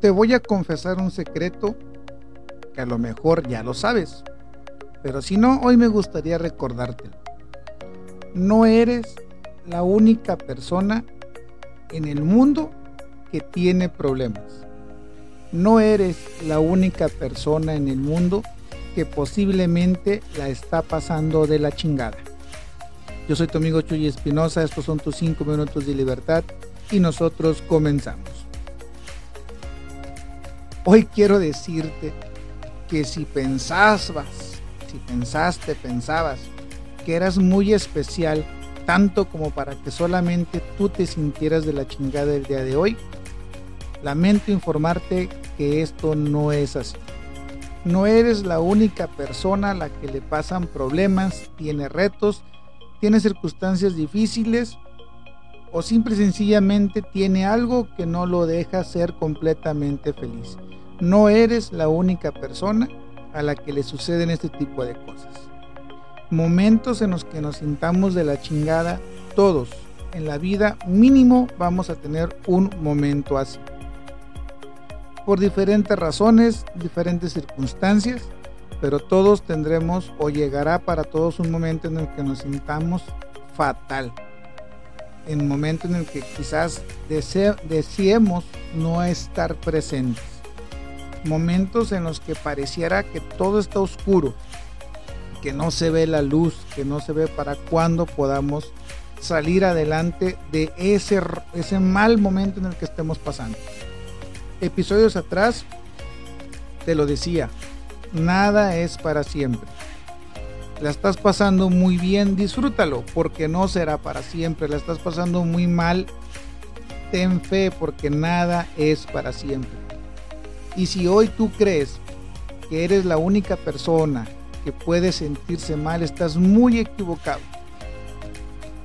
te, voy a confesar un secreto que a lo mejor ya lo sabes, pero si no, hoy me gustaría recordártelo. No eres la única persona en el mundo que tiene problemas. No eres la única persona en el mundo que posiblemente la está pasando de la chingada. Yo soy tu amigo Chuy Espinosa, estos son tus 5 minutos de libertad y nosotros comenzamos. Hoy quiero decirte que si pensabas, si pensaste, pensabas que eras muy especial, tanto como para que solamente tú te sintieras de la chingada el día de hoy, lamento informarte que esto no es así. No eres la única persona a la que le pasan problemas, tiene retos, tiene circunstancias difíciles o simple y sencillamente tiene algo que no lo deja ser completamente feliz. No eres la única persona a la que le suceden este tipo de cosas. Momentos en los que nos sintamos de la chingada, todos en la vida mínimo vamos a tener un momento así por diferentes razones, diferentes circunstancias, pero todos tendremos o llegará para todos un momento en el que nos sintamos fatal. En un momento en el que quizás deseemos no estar presentes. Momentos en los que pareciera que todo está oscuro, que no se ve la luz, que no se ve para cuándo podamos salir adelante de ese, ese mal momento en el que estemos pasando episodios atrás te lo decía, nada es para siempre. La estás pasando muy bien, disfrútalo, porque no será para siempre. La estás pasando muy mal, ten fe, porque nada es para siempre. Y si hoy tú crees que eres la única persona que puede sentirse mal, estás muy equivocado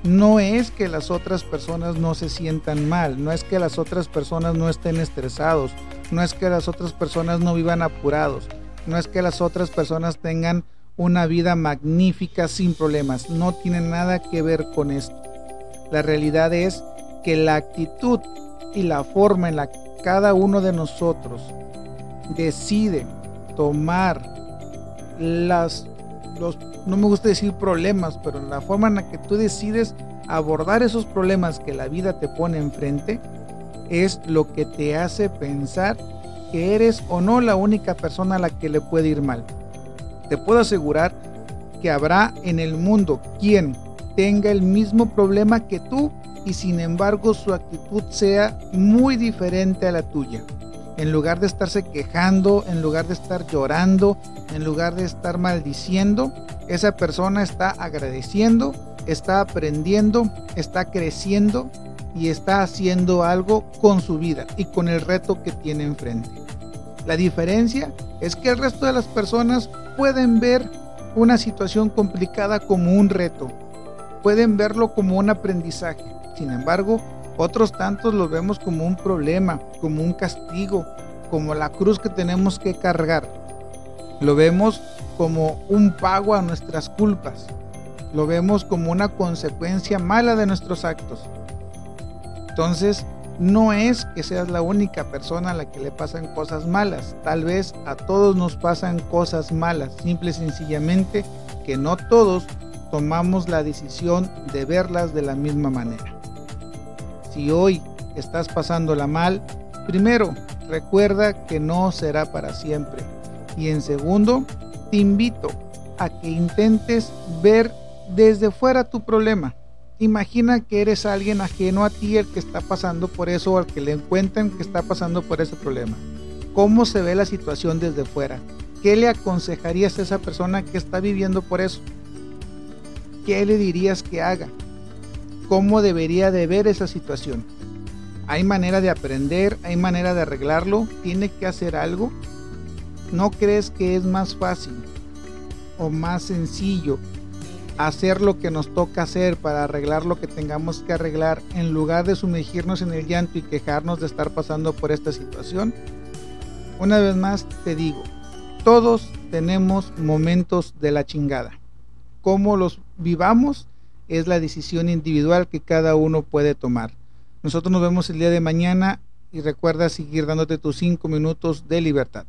no es que las otras personas no se sientan mal, no es que las otras personas no estén estresados, no es que las otras personas no vivan apurados, no es que las otras personas tengan una vida magnífica sin problemas, no tiene nada que ver con esto. La realidad es que la actitud y la forma en la que cada uno de nosotros decide tomar las los no me gusta decir problemas, pero la forma en la que tú decides abordar esos problemas que la vida te pone enfrente es lo que te hace pensar que eres o no la única persona a la que le puede ir mal. Te puedo asegurar que habrá en el mundo quien tenga el mismo problema que tú y sin embargo su actitud sea muy diferente a la tuya. En lugar de estarse quejando, en lugar de estar llorando, en lugar de estar maldiciendo, esa persona está agradeciendo, está aprendiendo, está creciendo y está haciendo algo con su vida y con el reto que tiene enfrente. La diferencia es que el resto de las personas pueden ver una situación complicada como un reto, pueden verlo como un aprendizaje. Sin embargo, otros tantos lo vemos como un problema, como un castigo, como la cruz que tenemos que cargar. Lo vemos como un pago a nuestras culpas. Lo vemos como una consecuencia mala de nuestros actos. Entonces, no es que seas la única persona a la que le pasan cosas malas. Tal vez a todos nos pasan cosas malas. Simple y sencillamente que no todos tomamos la decisión de verlas de la misma manera. Si hoy estás pasándola mal, primero, recuerda que no será para siempre. Y en segundo, te invito a que intentes ver desde fuera tu problema. Imagina que eres alguien ajeno a ti el que está pasando por eso o al que le encuentran que está pasando por ese problema. ¿Cómo se ve la situación desde fuera? ¿Qué le aconsejarías a esa persona que está viviendo por eso? ¿Qué le dirías que haga? ¿Cómo debería de ver esa situación? ¿Hay manera de aprender? ¿Hay manera de arreglarlo? ¿Tiene que hacer algo? ¿No crees que es más fácil o más sencillo hacer lo que nos toca hacer para arreglar lo que tengamos que arreglar en lugar de sumergirnos en el llanto y quejarnos de estar pasando por esta situación? Una vez más te digo, todos tenemos momentos de la chingada. Cómo los vivamos es la decisión individual que cada uno puede tomar. Nosotros nos vemos el día de mañana y recuerda seguir dándote tus cinco minutos de libertad.